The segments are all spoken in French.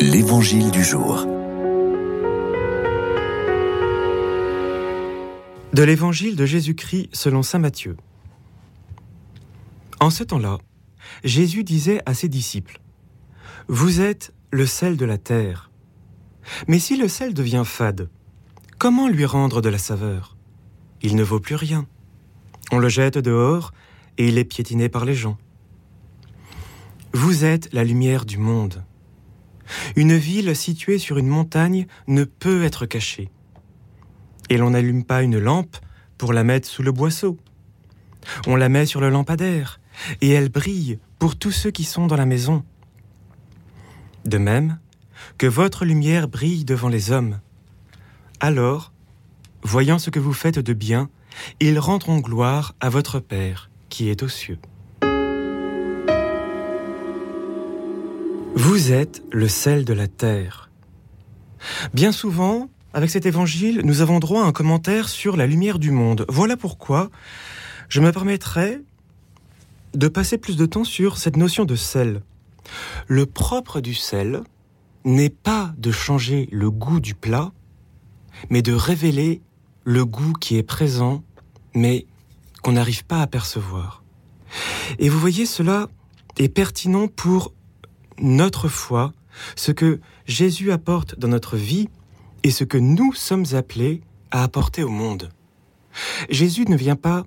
L'Évangile du jour. De l'Évangile de Jésus-Christ selon Saint Matthieu. En ce temps-là, Jésus disait à ses disciples, Vous êtes le sel de la terre. Mais si le sel devient fade, comment lui rendre de la saveur? Il ne vaut plus rien. On le jette dehors et il est piétiné par les gens. Vous êtes la lumière du monde. Une ville située sur une montagne ne peut être cachée. Et l'on n'allume pas une lampe pour la mettre sous le boisseau. On la met sur le lampadaire, et elle brille pour tous ceux qui sont dans la maison. De même, que votre lumière brille devant les hommes. Alors, voyant ce que vous faites de bien, ils rendront gloire à votre Père qui est aux cieux. Vous êtes le sel de la terre. Bien souvent, avec cet évangile, nous avons droit à un commentaire sur la lumière du monde. Voilà pourquoi je me permettrai de passer plus de temps sur cette notion de sel. Le propre du sel n'est pas de changer le goût du plat, mais de révéler le goût qui est présent, mais qu'on n'arrive pas à percevoir. Et vous voyez, cela est pertinent pour notre foi, ce que Jésus apporte dans notre vie et ce que nous sommes appelés à apporter au monde. Jésus ne vient pas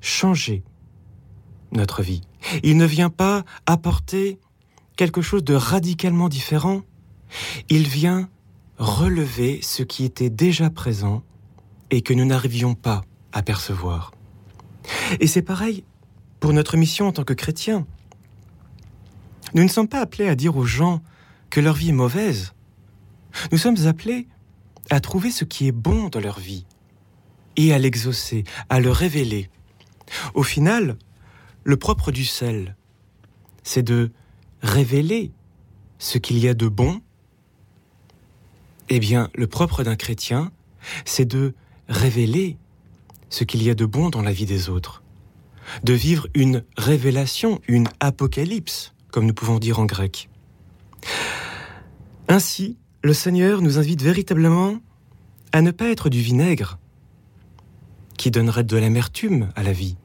changer notre vie. Il ne vient pas apporter quelque chose de radicalement différent. Il vient relever ce qui était déjà présent et que nous n'arrivions pas à percevoir. Et c'est pareil pour notre mission en tant que chrétiens. Nous ne sommes pas appelés à dire aux gens que leur vie est mauvaise. Nous sommes appelés à trouver ce qui est bon dans leur vie et à l'exaucer, à le révéler. Au final, le propre du sel, c'est de révéler ce qu'il y a de bon. Eh bien, le propre d'un chrétien, c'est de révéler ce qu'il y a de bon dans la vie des autres, de vivre une révélation, une apocalypse comme nous pouvons dire en grec. Ainsi, le Seigneur nous invite véritablement à ne pas être du vinaigre, qui donnerait de l'amertume à la vie,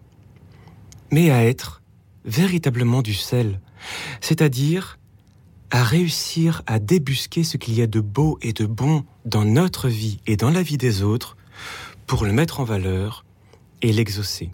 mais à être véritablement du sel, c'est-à-dire à réussir à débusquer ce qu'il y a de beau et de bon dans notre vie et dans la vie des autres pour le mettre en valeur et l'exaucer.